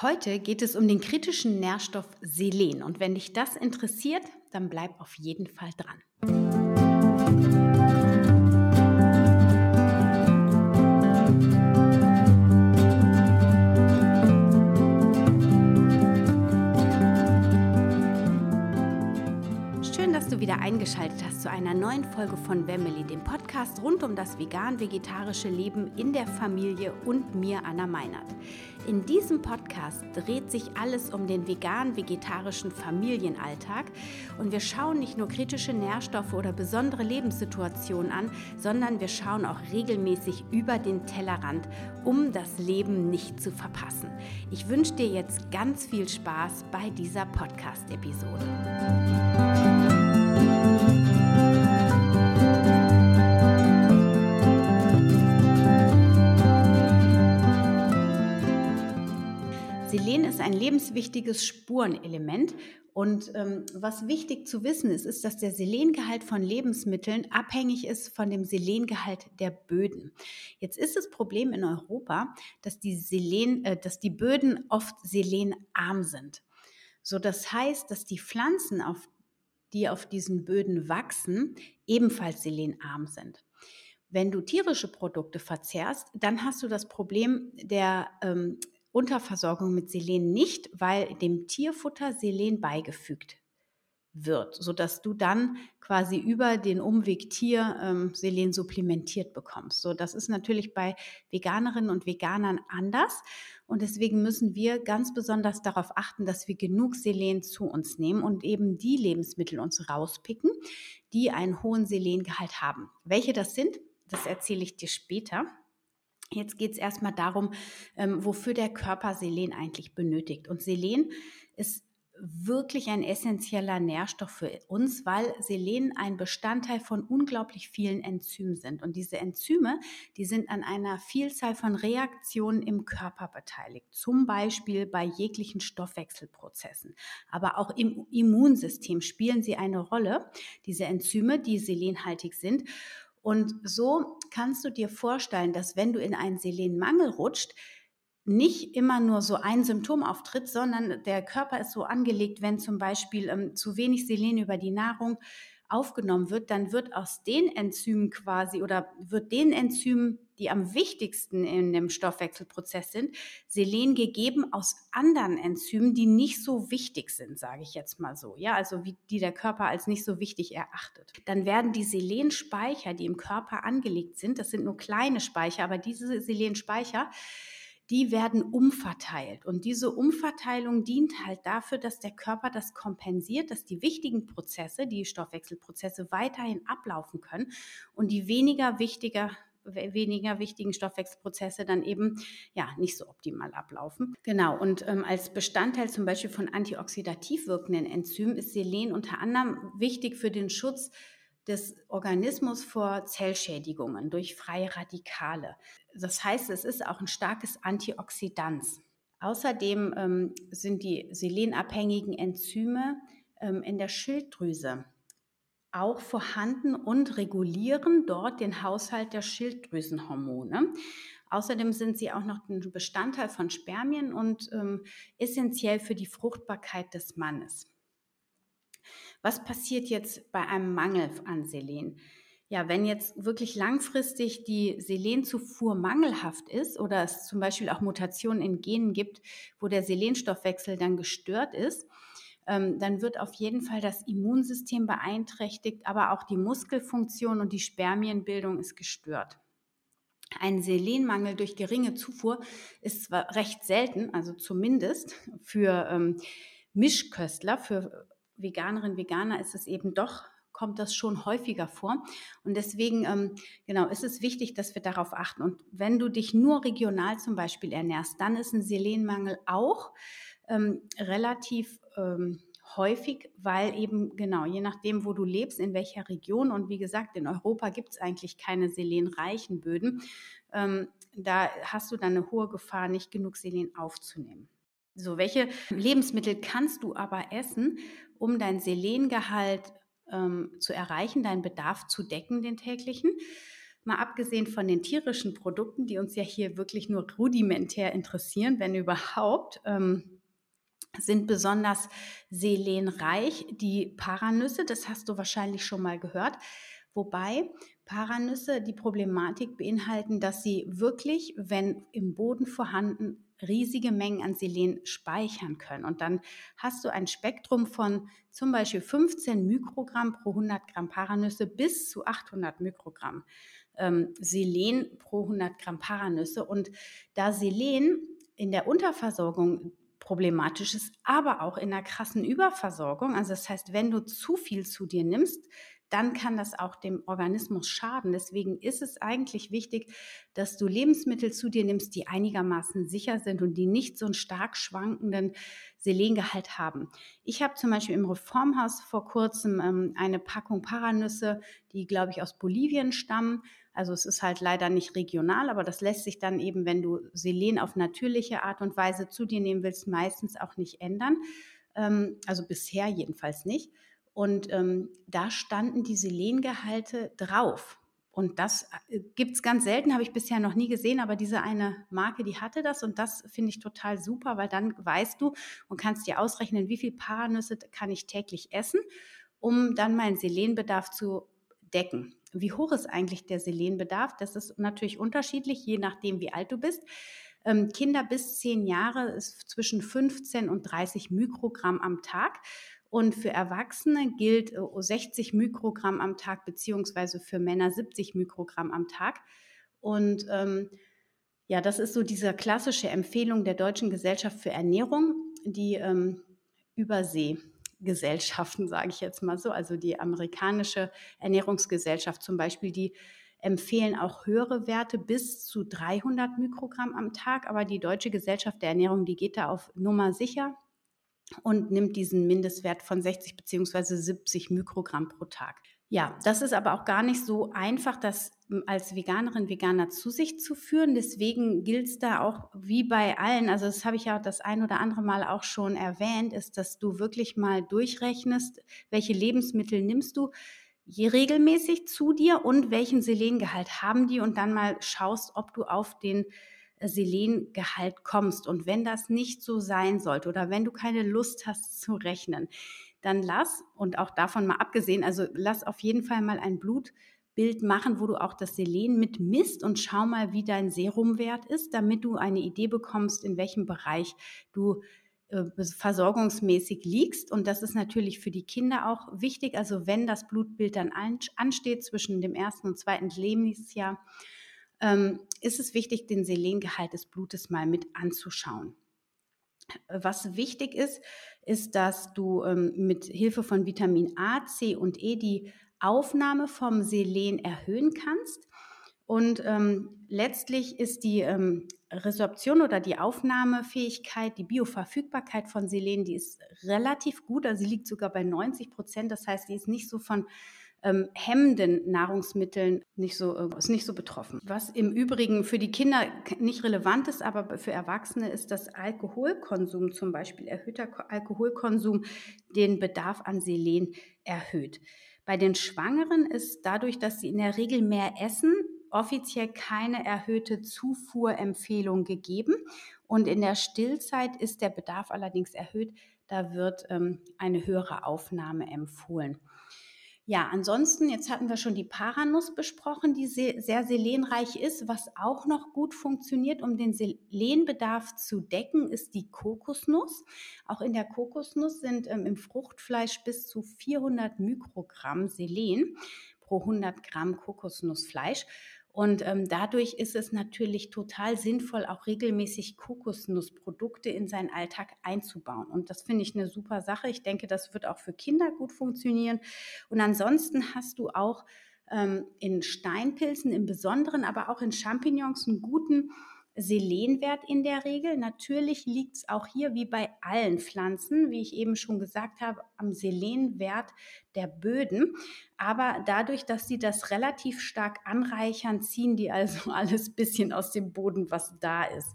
Heute geht es um den kritischen Nährstoff Selen und wenn dich das interessiert, dann bleib auf jeden Fall dran. Wieder eingeschaltet hast zu einer neuen Folge von Wemmeli, dem Podcast rund um das vegan-vegetarische Leben in der Familie und mir, Anna Meinert. In diesem Podcast dreht sich alles um den vegan-vegetarischen Familienalltag und wir schauen nicht nur kritische Nährstoffe oder besondere Lebenssituationen an, sondern wir schauen auch regelmäßig über den Tellerrand, um das Leben nicht zu verpassen. Ich wünsche dir jetzt ganz viel Spaß bei dieser Podcast-Episode. Selen ist ein lebenswichtiges Spurenelement. Und ähm, was wichtig zu wissen ist, ist, dass der Selengehalt von Lebensmitteln abhängig ist von dem Selengehalt der Böden. Jetzt ist das Problem in Europa, dass die, Selen, äh, dass die Böden oft selenarm sind. So, das heißt, dass die Pflanzen, auf, die auf diesen Böden wachsen, ebenfalls selenarm sind. Wenn du tierische Produkte verzehrst, dann hast du das Problem der ähm, Unterversorgung mit Selen nicht, weil dem Tierfutter Selen beigefügt wird, sodass du dann quasi über den Umweg Tier ähm, Selen supplementiert bekommst. So, das ist natürlich bei Veganerinnen und Veganern anders und deswegen müssen wir ganz besonders darauf achten, dass wir genug Selen zu uns nehmen und eben die Lebensmittel uns rauspicken, die einen hohen Selengehalt haben. Welche das sind, das erzähle ich dir später. Jetzt geht es erstmal darum, ähm, wofür der Körper Selen eigentlich benötigt. Und Selen ist wirklich ein essentieller Nährstoff für uns, weil Selen ein Bestandteil von unglaublich vielen Enzymen sind. Und diese Enzyme, die sind an einer Vielzahl von Reaktionen im Körper beteiligt, zum Beispiel bei jeglichen Stoffwechselprozessen. Aber auch im Immunsystem spielen sie eine Rolle, diese Enzyme, die selenhaltig sind. Und so kannst du dir vorstellen, dass wenn du in einen Selenmangel rutscht, nicht immer nur so ein Symptom auftritt, sondern der Körper ist so angelegt, wenn zum Beispiel ähm, zu wenig Selen über die Nahrung aufgenommen wird, dann wird aus den Enzymen quasi oder wird den Enzymen, die am wichtigsten in dem Stoffwechselprozess sind, Selen gegeben aus anderen Enzymen, die nicht so wichtig sind, sage ich jetzt mal so. Ja, also wie die der Körper als nicht so wichtig erachtet. Dann werden die Selenspeicher, die im Körper angelegt sind, das sind nur kleine Speicher, aber diese Selenspeicher, die werden umverteilt. Und diese Umverteilung dient halt dafür, dass der Körper das kompensiert, dass die wichtigen Prozesse, die Stoffwechselprozesse weiterhin ablaufen können und die weniger wichtiger weniger wichtigen Stoffwechselprozesse dann eben ja nicht so optimal ablaufen. Genau, und ähm, als Bestandteil zum Beispiel von antioxidativ wirkenden Enzymen ist Selen unter anderem wichtig für den Schutz des Organismus vor Zellschädigungen durch freie Radikale. Das heißt, es ist auch ein starkes Antioxidant. Außerdem ähm, sind die selenabhängigen Enzyme ähm, in der Schilddrüse auch vorhanden und regulieren dort den Haushalt der Schilddrüsenhormone. Außerdem sind sie auch noch ein Bestandteil von Spermien und ähm, essentiell für die Fruchtbarkeit des Mannes. Was passiert jetzt bei einem Mangel an Selen? Ja, wenn jetzt wirklich langfristig die Selenzufuhr mangelhaft ist oder es zum Beispiel auch Mutationen in Genen gibt, wo der Selenstoffwechsel dann gestört ist, ähm, dann wird auf jeden Fall das Immunsystem beeinträchtigt, aber auch die Muskelfunktion und die Spermienbildung ist gestört. Ein Selenmangel durch geringe Zufuhr ist zwar recht selten, also zumindest für ähm, Mischköstler, für Veganerinnen, Veganer ist es eben doch kommt das schon häufiger vor. Und deswegen, ähm, genau, ist es wichtig, dass wir darauf achten. Und wenn du dich nur regional zum Beispiel ernährst, dann ist ein Selenmangel auch ähm, relativ ähm, häufig, weil eben genau, je nachdem, wo du lebst, in welcher Region und wie gesagt, in Europa gibt es eigentlich keine selenreichen Böden, ähm, da hast du dann eine hohe Gefahr, nicht genug Selen aufzunehmen. So, welche Lebensmittel kannst du aber essen, um dein Selengehalt ähm, zu erreichen, deinen Bedarf zu decken, den täglichen? mal abgesehen von den tierischen Produkten, die uns ja hier wirklich nur rudimentär interessieren, wenn überhaupt. Ähm, sind besonders selenreich die Paranüsse, das hast du wahrscheinlich schon mal gehört. Wobei Paranüsse die Problematik beinhalten, dass sie wirklich, wenn im Boden vorhanden, riesige Mengen an Selen speichern können. Und dann hast du ein Spektrum von zum Beispiel 15 Mikrogramm pro 100 Gramm Paranüsse bis zu 800 Mikrogramm ähm, Selen pro 100 Gramm Paranüsse. Und da Selen in der Unterversorgung problematisch ist, aber auch in einer krassen Überversorgung. Also das heißt, wenn du zu viel zu dir nimmst, dann kann das auch dem Organismus schaden. Deswegen ist es eigentlich wichtig, dass du Lebensmittel zu dir nimmst, die einigermaßen sicher sind und die nicht so einen stark schwankenden Selengehalt haben. Ich habe zum Beispiel im Reformhaus vor kurzem ähm, eine Packung Paranüsse, die, glaube ich, aus Bolivien stammen. Also es ist halt leider nicht regional, aber das lässt sich dann eben, wenn du Selen auf natürliche Art und Weise zu dir nehmen willst, meistens auch nicht ändern. Ähm, also bisher jedenfalls nicht. Und ähm, da standen die Selengehalte drauf. Und das äh, gibt es ganz selten, habe ich bisher noch nie gesehen, aber diese eine Marke, die hatte das und das finde ich total super, weil dann weißt du und kannst dir ausrechnen, wie viel Paranüsse kann ich täglich essen, um dann meinen Selenbedarf zu decken. Wie hoch ist eigentlich der Selenbedarf? Das ist natürlich unterschiedlich, je nachdem, wie alt du bist. Ähm, Kinder bis zehn Jahre ist zwischen 15 und 30 Mikrogramm am Tag. Und für Erwachsene gilt 60 äh, Mikrogramm am Tag, beziehungsweise für Männer 70 Mikrogramm am Tag. Und ähm, ja, das ist so diese klassische Empfehlung der Deutschen Gesellschaft für Ernährung, die ähm, Überseegesellschaften, sage ich jetzt mal so, also die amerikanische Ernährungsgesellschaft zum Beispiel, die empfehlen auch höhere Werte bis zu 300 Mikrogramm am Tag, aber die Deutsche Gesellschaft der Ernährung, die geht da auf Nummer sicher und nimmt diesen Mindestwert von 60 bzw. 70 Mikrogramm pro Tag. Ja, das ist aber auch gar nicht so einfach, das als Veganerin, Veganer zu sich zu führen. Deswegen gilt es da auch wie bei allen, also das habe ich ja das ein oder andere Mal auch schon erwähnt, ist, dass du wirklich mal durchrechnest, welche Lebensmittel nimmst du je regelmäßig zu dir und welchen Selengehalt haben die und dann mal schaust, ob du auf den Selengehalt kommst. Und wenn das nicht so sein sollte oder wenn du keine Lust hast zu rechnen, dann lass, und auch davon mal abgesehen, also lass auf jeden Fall mal ein Blutbild machen, wo du auch das Selen mit misst und schau mal, wie dein Serumwert ist, damit du eine Idee bekommst, in welchem Bereich du äh, versorgungsmäßig liegst. Und das ist natürlich für die Kinder auch wichtig. Also wenn das Blutbild dann ansteht zwischen dem ersten und zweiten Lebensjahr, ähm, ist es wichtig, den Selengehalt des Blutes mal mit anzuschauen. Was wichtig ist, ist, dass du ähm, mit Hilfe von Vitamin A, C und E die Aufnahme vom Selen erhöhen kannst. Und ähm, letztlich ist die ähm, Resorption oder die Aufnahmefähigkeit, die Bioverfügbarkeit von Selen, die ist relativ gut. Also sie liegt sogar bei 90 Prozent. Das heißt, die ist nicht so von ähm, hemmenden Nahrungsmitteln nicht so, äh, ist nicht so betroffen. Was im Übrigen für die Kinder nicht relevant ist, aber für Erwachsene ist das Alkoholkonsum zum Beispiel. Erhöhter Alkoholkonsum den Bedarf an Selen erhöht. Bei den Schwangeren ist dadurch, dass sie in der Regel mehr essen, offiziell keine erhöhte Zufuhrempfehlung gegeben. Und in der Stillzeit ist der Bedarf allerdings erhöht. Da wird ähm, eine höhere Aufnahme empfohlen. Ja, ansonsten, jetzt hatten wir schon die Paranuss besprochen, die sehr, selenreich ist. Was auch noch gut funktioniert, um den Selenbedarf zu decken, ist die Kokosnuss. Auch in der Kokosnuss sind ähm, im Fruchtfleisch bis zu 400 Mikrogramm Selen pro 100 Gramm Kokosnussfleisch. Und ähm, dadurch ist es natürlich total sinnvoll, auch regelmäßig Kokosnussprodukte in seinen Alltag einzubauen. Und das finde ich eine super Sache. Ich denke, das wird auch für Kinder gut funktionieren. Und ansonsten hast du auch ähm, in Steinpilzen im Besonderen, aber auch in Champignons einen guten Selenwert in der Regel. Natürlich liegt es auch hier wie bei allen Pflanzen, wie ich eben schon gesagt habe, am Selenwert der Böden. Aber dadurch, dass sie das relativ stark anreichern, ziehen die also alles bisschen aus dem Boden, was da ist.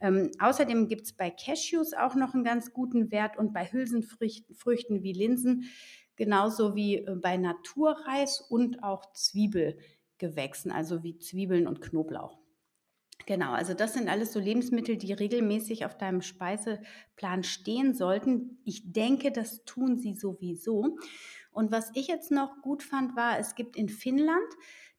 Ähm, außerdem gibt es bei Cashews auch noch einen ganz guten Wert und bei Hülsenfrüchten wie Linsen, genauso wie äh, bei Naturreis und auch Zwiebel. Gewächsen, also wie Zwiebeln und Knoblauch. Genau, also das sind alles so Lebensmittel, die regelmäßig auf deinem Speiseplan stehen sollten. Ich denke, das tun sie sowieso. Und was ich jetzt noch gut fand, war, es gibt in Finnland,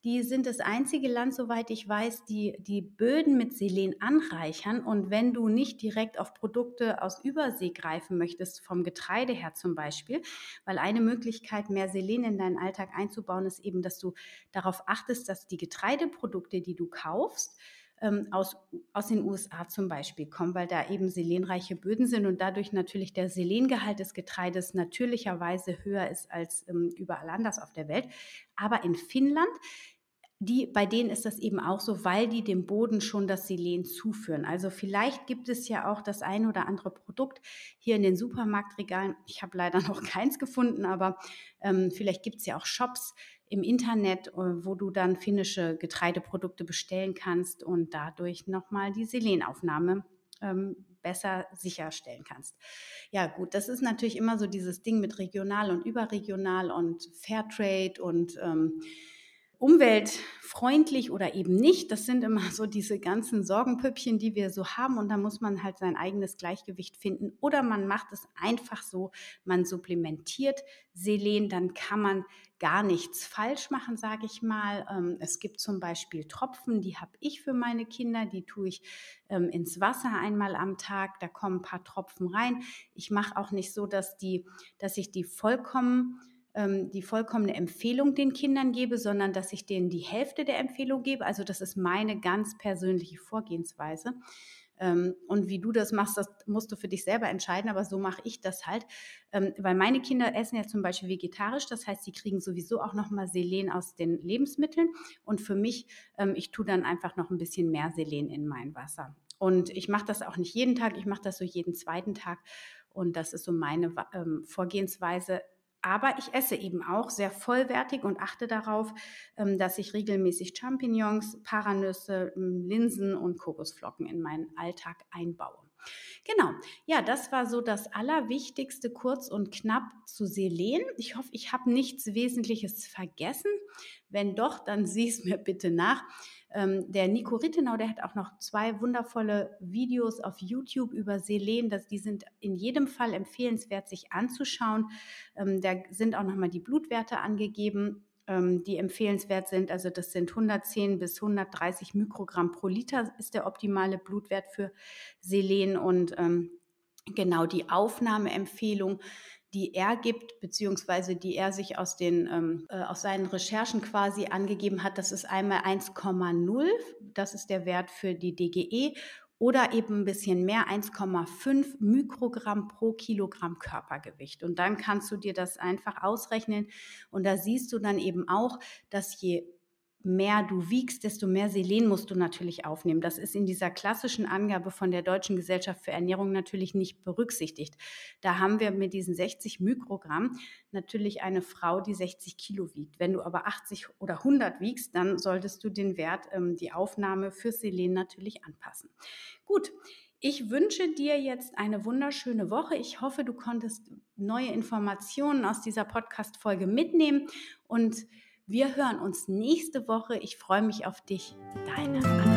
die sind das einzige Land, soweit ich weiß, die die Böden mit Selen anreichern. Und wenn du nicht direkt auf Produkte aus Übersee greifen möchtest, vom Getreide her zum Beispiel, weil eine Möglichkeit, mehr Selen in deinen Alltag einzubauen, ist eben, dass du darauf achtest, dass die Getreideprodukte, die du kaufst, ähm, aus, aus den USA zum Beispiel kommen, weil da eben selenreiche Böden sind und dadurch natürlich der Selengehalt des Getreides natürlicherweise höher ist als ähm, überall anders auf der Welt. Aber in Finnland die, bei denen ist das eben auch so, weil die dem Boden schon das Selen zuführen. Also vielleicht gibt es ja auch das ein oder andere Produkt hier in den Supermarktregalen. Ich habe leider noch keins gefunden, aber ähm, vielleicht gibt es ja auch Shops, im Internet, äh, wo du dann finnische Getreideprodukte bestellen kannst und dadurch nochmal die Selenaufnahme ähm, besser sicherstellen kannst. Ja, gut, das ist natürlich immer so dieses Ding mit regional und überregional und Fairtrade und ähm, umweltfreundlich oder eben nicht. Das sind immer so diese ganzen Sorgenpüppchen, die wir so haben. Und da muss man halt sein eigenes Gleichgewicht finden. Oder man macht es einfach so, man supplementiert Selen, dann kann man gar nichts falsch machen, sage ich mal. Ähm, es gibt zum Beispiel Tropfen, die habe ich für meine Kinder, die tue ich ähm, ins Wasser einmal am Tag, da kommen ein paar Tropfen rein. Ich mache auch nicht so, dass, die, dass ich die vollkommen ähm, die vollkommene Empfehlung den Kindern gebe, sondern dass ich denen die Hälfte der Empfehlung gebe. Also das ist meine ganz persönliche Vorgehensweise. Ähm, und wie du das machst, das musst du für dich selber entscheiden, aber so mache ich das halt. Ähm, weil meine Kinder essen ja zum Beispiel vegetarisch, das heißt, sie kriegen sowieso auch nochmal Selen aus den Lebensmitteln. Und für mich, ähm, ich tue dann einfach noch ein bisschen mehr Selen in mein Wasser. Und ich mache das auch nicht jeden Tag, ich mache das so jeden zweiten Tag. Und das ist so meine Vorgehensweise aber ich esse eben auch sehr vollwertig und achte darauf, ähm, dass ich regelmäßig Champignons, Paranüsse, ähm, Linsen und Kokosflocken in meinen Alltag einbaue. Genau, ja, das war so das Allerwichtigste, kurz und knapp zu Selen. Ich hoffe, ich habe nichts Wesentliches vergessen. Wenn doch, dann sieh es mir bitte nach. Ähm, der Nico Rittenau, der hat auch noch zwei wundervolle Videos auf YouTube über Selen. Das, die sind in jedem Fall empfehlenswert, sich anzuschauen. Ähm, da sind auch nochmal die Blutwerte angegeben, ähm, die empfehlenswert sind. Also das sind 110 bis 130 Mikrogramm pro Liter ist der optimale Blutwert für Selen und ähm, genau die Aufnahmeempfehlung die er gibt, beziehungsweise die er sich aus, den, ähm, äh, aus seinen Recherchen quasi angegeben hat, das ist einmal 1,0, das ist der Wert für die DGE, oder eben ein bisschen mehr, 1,5 Mikrogramm pro Kilogramm Körpergewicht. Und dann kannst du dir das einfach ausrechnen. Und da siehst du dann eben auch, dass je mehr du wiegst, desto mehr Selen musst du natürlich aufnehmen. Das ist in dieser klassischen Angabe von der Deutschen Gesellschaft für Ernährung natürlich nicht berücksichtigt. Da haben wir mit diesen 60 Mikrogramm natürlich eine Frau, die 60 Kilo wiegt. Wenn du aber 80 oder 100 wiegst, dann solltest du den Wert, ähm, die Aufnahme für Selen natürlich anpassen. Gut. Ich wünsche dir jetzt eine wunderschöne Woche. Ich hoffe, du konntest neue Informationen aus dieser Podcast-Folge mitnehmen und wir hören uns nächste Woche. Ich freue mich auf dich. Deine Anna.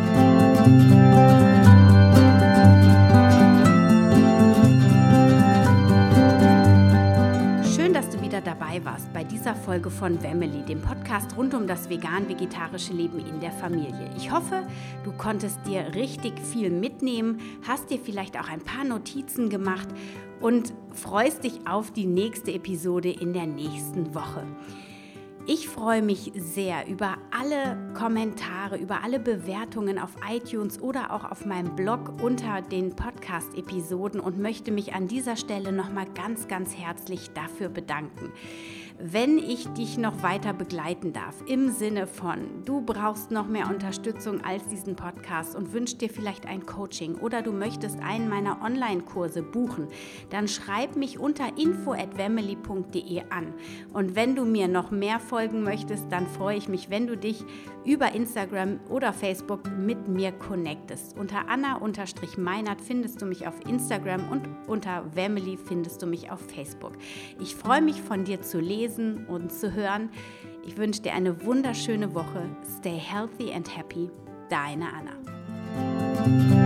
Schön, dass du wieder dabei warst bei dieser Folge von Family, dem Podcast rund um das vegan-vegetarische Leben in der Familie. Ich hoffe, du konntest dir richtig viel mitnehmen, hast dir vielleicht auch ein paar Notizen gemacht und freust dich auf die nächste Episode in der nächsten Woche. Ich freue mich sehr über alle Kommentare, über alle Bewertungen auf iTunes oder auch auf meinem Blog unter den Podcast-Episoden und möchte mich an dieser Stelle nochmal ganz, ganz herzlich dafür bedanken wenn ich dich noch weiter begleiten darf, im Sinne von, du brauchst noch mehr Unterstützung als diesen Podcast und wünschst dir vielleicht ein Coaching oder du möchtest einen meiner Online-Kurse buchen, dann schreib mich unter info@family.de an. Und wenn du mir noch mehr folgen möchtest, dann freue ich mich, wenn du dich über Instagram oder Facebook mit mir connectest. Unter Anna-Meinert findest du mich auf Instagram und unter Family findest du mich auf Facebook. Ich freue mich von dir zu lesen lesen und zu hören. Ich wünsche dir eine wunderschöne Woche. Stay healthy and happy. Deine Anna.